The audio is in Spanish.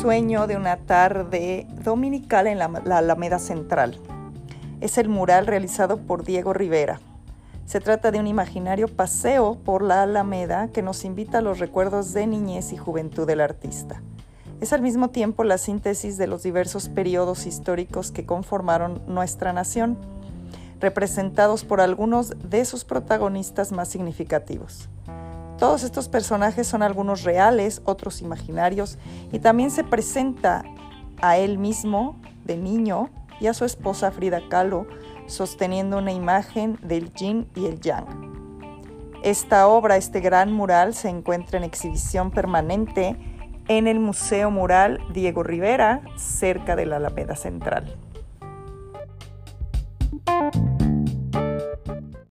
sueño de una tarde dominical en la, Alameda Central. Es el mural realizado por Diego Rivera. Se trata de un imaginario paseo por la Alameda que nos invita a los recuerdos de niñez y juventud del artista. Es al mismo tiempo la síntesis de los diversos periodos históricos que conformaron nuestra nación, representados por algunos de sus protagonistas más significativos. Todos estos personajes son algunos reales, otros imaginarios, y también se presenta a él mismo de niño y a su esposa Frida Kahlo sosteniendo una imagen del yin y el yang. Esta obra, este gran mural, se encuentra en exhibición permanente en el Museo Mural Diego Rivera, cerca de la Alameda Central.